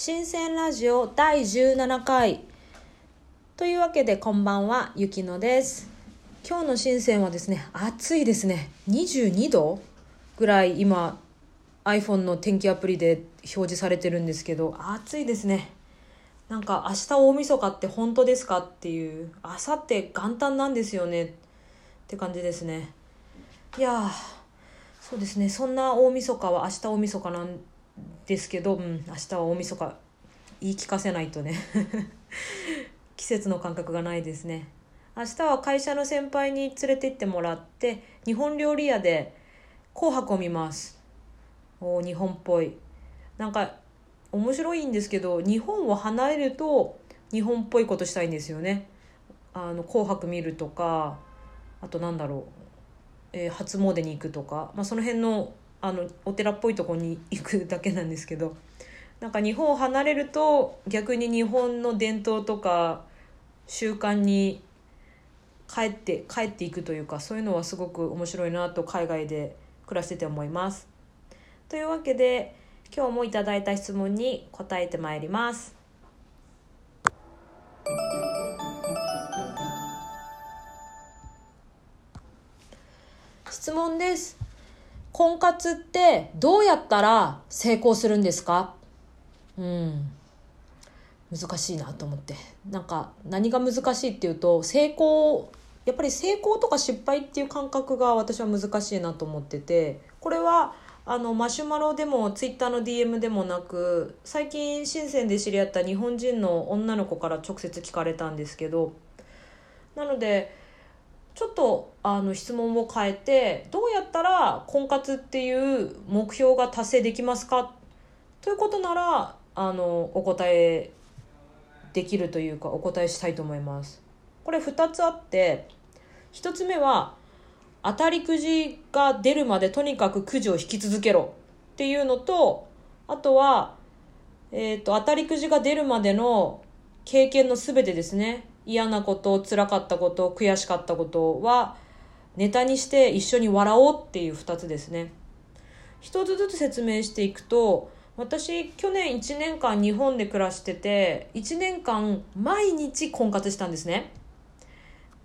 新鮮ラジオ第17回。というわけでこんばんはゆきのです。今日の新鮮はですね暑いですね。22度ぐらい今 iPhone の天気アプリで表示されてるんですけど暑いですね。なんか明日大晦日って本当ですかっていう明後日元旦なんですよね。って感じですね。いやーそうですね。そんな大晦日は明日大晦日なんですけど、うん、明日は大晦日。言い聞かせないとね。季節の感覚がないですね。明日は会社の先輩に連れて行ってもらって日本料理屋で紅白を見ます。お日本っぽい。なんか面白いんですけど日本を離れると日本っぽいことしたいんですよね。あの紅白見るとかあとなんだろう、えー、初詣に行くとか、まあ、その辺のあのお寺っぽいとこに行くだけなんですけどなんか日本を離れると逆に日本の伝統とか習慣に帰って帰っていくというかそういうのはすごく面白いなと海外で暮らしてて思います。というわけで今日もいただいた質問に答えてまいります。質問です。婚活ってどうやったら成功するんですか？うん。難しいなと思って。なんか何が難しいっていうと成功やっぱり成功とか失敗っていう感覚が私は難しいなと思っててこれはあのマシュマロでもツイッターの DM でもなく最近深センで知り合った日本人の女の子から直接聞かれたんですけどなのでちょっとあの質問を変えてどうやったら婚活っていう目標が達成できますか？ということならあのお答えできるというかお答えしたいと思います。これ2つあって1つ目は当たりくじが出るまでとにかくくじを引き続けろ。っていうのとあとは、えーと、と当たりくじが出るまでの経験の全てですね。嫌なこと辛かったこと悔しかったことはネタにして一緒に笑おうっていう2つですね。一つずつ説明していくと私去年1年間日本で暮らしてて1年間毎日婚活したんですね。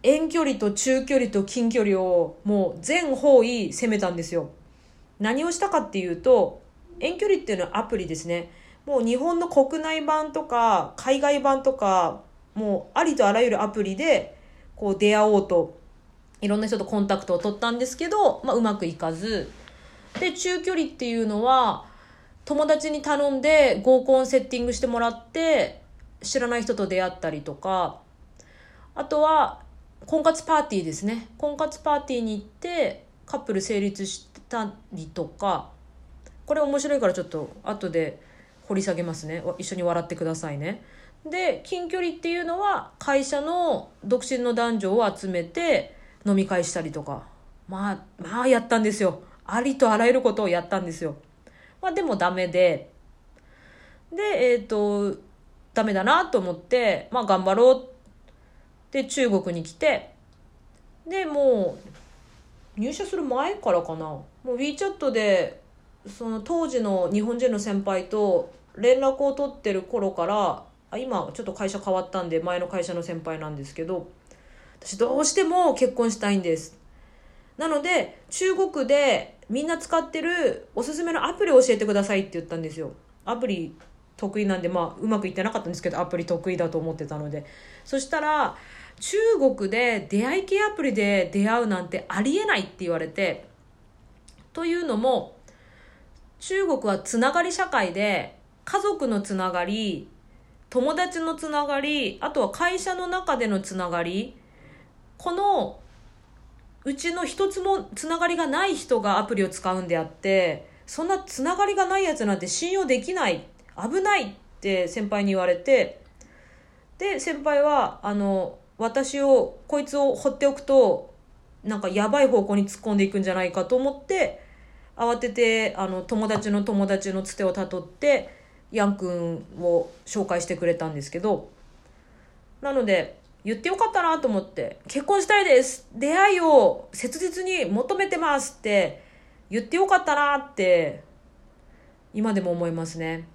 遠距離と中距離と近距離をもう全方位攻めたんですよ。何をしたかっていうと遠距離っていうのはアプリですね。もう日本の国内版とか海外版とかもうありとあらゆるアプリでこう出会おうといろんな人とコンタクトを取ったんですけど、まあ、うまくいかず。で中距離っていうのは友達に頼んで合コンセッティングしてもらって知らない人と出会ったりとか。あとは婚活パーティーですね。婚活パーティーに行ってカップル成立したりとか。これ面白いからちょっと後で掘り下げますね。一緒に笑ってくださいね。で近距離っていうのは会社の独身の男女を集めて飲み会したりとかまあまあやったんですよ。ありとあらゆることをやったんですよ。まあでもダメで。でえっ、ー、とダメだなと思ってまあ頑張ろうで中国に来てでもう入社する前からかな。もう WeChat でその当時の日本人の先輩と連絡を取ってる頃からあ今ちょっと会社変わったんで前の会社の先輩なんですけど私どうしても結婚したいんです。なので中国でみんな使ってるおすすめのアプリを教えてくださいって言ったんですよ。アプリ得意なんでまあうまくいってなかったんですけどアプリ得意だと思ってたので。そしたら中国で出会い系アプリで出会うなんてありえないって言われてというのも中国はつながり社会で家族のつながり友達のつながり、あとは会社の中でのつながり、このうちの一つもつながりがない人がアプリを使うんであって、そんなつながりがないやつなんて信用できない、危ないって先輩に言われて、で、先輩は、あの、私を、こいつを放っておくと、なんかやばい方向に突っ込んでいくんじゃないかと思って、慌てて、あの、友達の友達のつてをたどって、ヤン君を紹介してくれたんですけど、なので、言ってよかったなと思って、結婚したいです出会いを切実に求めてますって言ってよかったなって、今でも思いますね。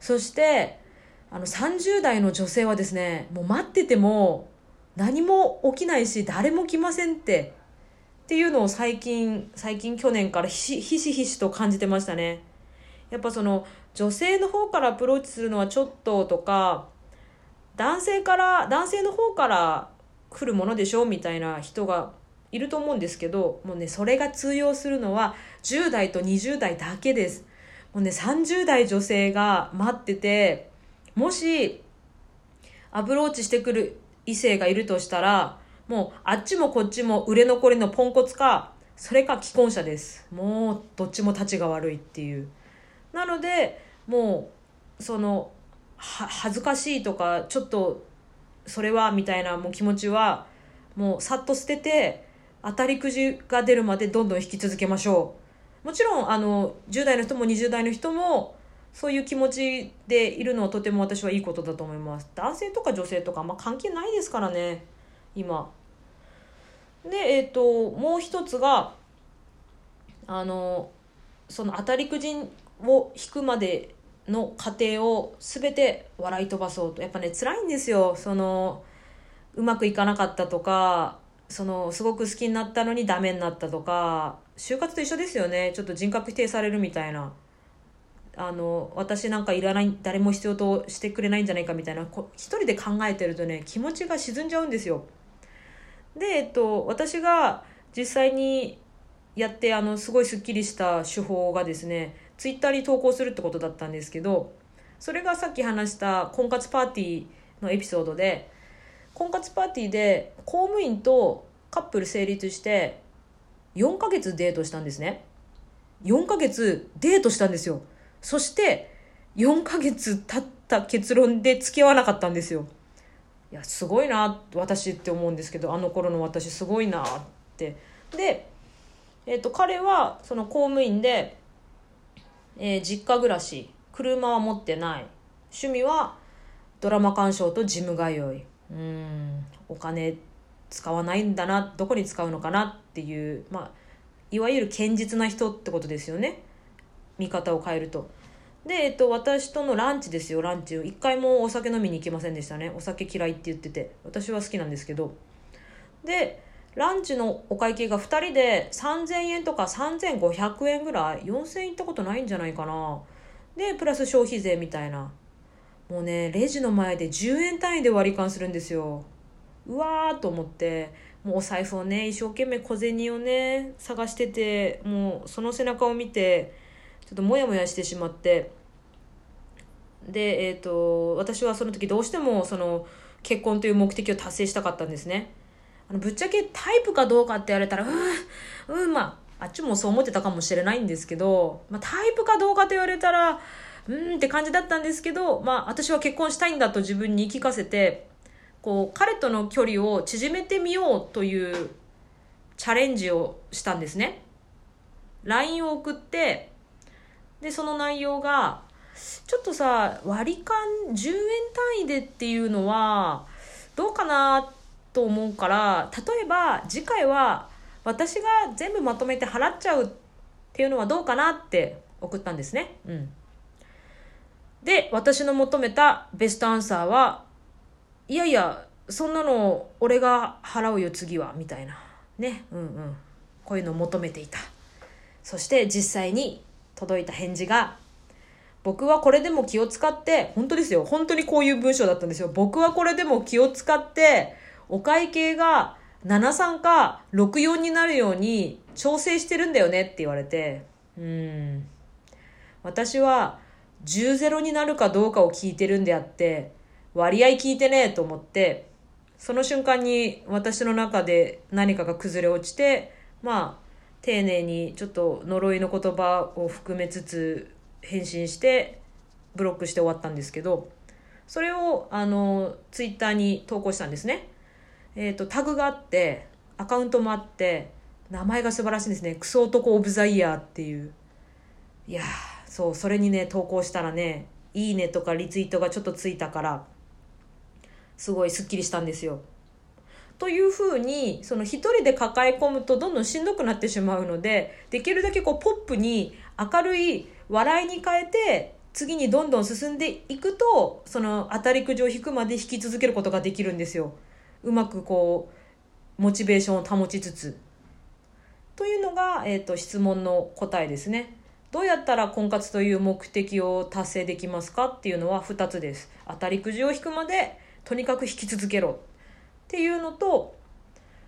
そしてあの30代の女性はですねもう待ってても何も起きないし誰も来ませんってっていうのを最近最近去年からひしひしひしと感じてましたねやっぱその女性の方からアプローチするのはちょっととか男性から男性の方から来るものでしょみたいな人がいると思うんですけどもうねそれが通用するのは10代と20代だけです。もうね30代女性が待っててもしアプローチしてくる異性がいるとしたらもうあっちもこっちも売れ残りのポンコツかそれか既婚者です。もうどっちも立ちが悪いっていう。なのでもうそのは恥ずかしいとかちょっとそれはみたいなもう気持ちはもうさっと捨てて当たりくじが出るまでどんどん引き続けましょう。もちろんあの10代の人も20代の人もそういう気持ちでいるのはとても私はいいことだと思います。男性とか女性とかあん、ま、関係ないですからね今。でえっ、ー、ともう一つがあのその当たりくじを引くまでの過程を全て笑い飛ばそうと。やっぱね辛いんですよ。そのうまくいかなかったとかそのすごく好きになったのにダメになったとか就活と一緒ですよね。ちょっと人格否定されるみたいな。あの私なんかいらない誰も必要としてくれないんじゃないかみたいな。こ一人で考えてるとね気持ちが沈んじゃうんですよ。で、えっと、私が実際にやってあのすごいすっきりした手法がですねツイッターに投稿するってことだったんですけどそれがさっき話した婚活パーティーのエピソードで婚活パーティーで公務員とカップル成立して4ヶ月デートしたんですね。4ヶ月デートしたんですよ。そして4ヶ月経った結論で付き合わなかったんですよ。いやすごいな私って思うんですけどあの頃の私すごいなって。で、えーと、彼はその公務員で、えー、実家暮らし車は持ってない趣味はドラマ鑑賞とジム通いうんお金使わないんだなどこに使うのかなっていうまあいわゆる堅実な人ってことですよね見方を変えるとで、えっと、私とのランチですよ、ランチを。一回もお酒飲みに行きませんでしたね。お酒嫌いって言ってて。私は好きなんですけど。で、ランチのお会計が2人で3000円とか3500円ぐらい。4000円行ったことないんじゃないかな。で、プラス消費税みたいな。もうね、レジの前で10円単位で割り勘するんですよ。うわーと思って。もうお財布をね、一生懸命小銭をね、探してて、もうその背中を見て、ちょっとモヤモヤしてしまって、で、えっ、ー、と、私はその時どうしてもその結婚という目的を達成したかったんですね。あのぶっちゃけタイプかどうかって言われたら、うん、うん、まあ、あっちもそう思ってたかもしれないんですけど、まあ、タイプかどうかと言われたら、うんって感じだったんですけど、まあ、私は結婚したいんだと自分に言い聞かせて、こう、彼との距離を縮めてみようというチャレンジをしたんですね。LINE を送って、で、その内容が、ちょっとさ割り勘10円単位でっていうのはどうかなと思うから例えば次回は私が全部まとめて払っちゃうっていうのはどうかなって送ったんですね。うん、で私の求めたベストアンサーはいやいやそんなの俺が払うよ次はみたいなねうんうんこういうのを求めていたそして実際に届いた返事が僕はこれでも気を使って、本当ですよ。本当にこういう文章だったんですよ。僕はこれでも気を使って、お会計が73か64になるように調整してるんだよねって言われて、うん。私は10ゼロになるかどうかを聞いてるんであって、割合聞いてねえと思って、その瞬間に私の中で何かが崩れ落ちて、まあ、丁寧にちょっと呪いの言葉を含めつつ返信してブロックして終わったんですけどそれをあのツイッターに投稿したんですね。えっ、ー、とタグがあってアカウントもあって名前が素晴らしいですね。クソ男オブザイヤーっていう。いやそうそれにね投稿したらねいいねとかリツイートがちょっとついたからすごいスッキリしたんですよ。というふうにその一人で抱え込むとどんどんしんどくなってしまうのでできるだけこうポップに明るい笑いに変えて次にどんどん進んでいくとその当たりくじを引くまで引き続けることができるんですようまくこうモチベーションを保ちつつ。というのが、えーと、質問の答えですね。どうやったら婚活という目的を達成できますかっていうのは2つです。当たりくじを引くまでとにかく引き続けろ。っていうのと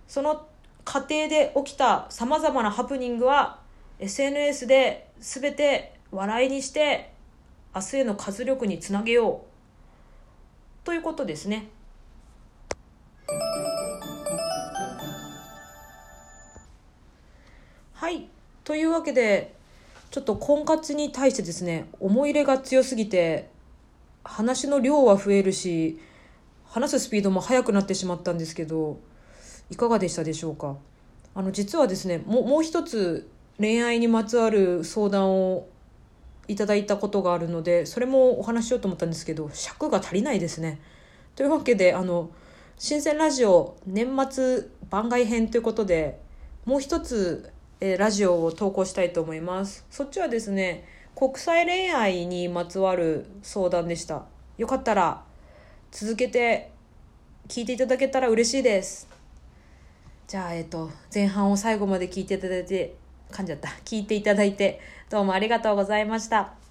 その過程で起きたさまざまなハプニングは SNS で全て笑いにして明日への活力につなげよう。ということですね。はいというわけでちょっと婚活に対してですね思い入れが強すぎて話の量は増えるし話すスピードも速くなってしまったんですけどいかがでしたでしょうか？あの実はですねももう一つ恋愛にまつわる相談をいただいたことがあるのでそれもお話ししようと思ったんですけど尺が足りないですね。というわけであの新鮮ラジオ年末番外編ということでもう一つ、えー、ラジオを投稿したいと思います。そっちはですね国際恋愛にまつわる相談でした。よかったら続けて聞いていただけたら嬉しいです。じゃあ、えっと、前半を最後まで聞いていただいて、噛んじゃった。聞いていただいて、どうもありがとうございました。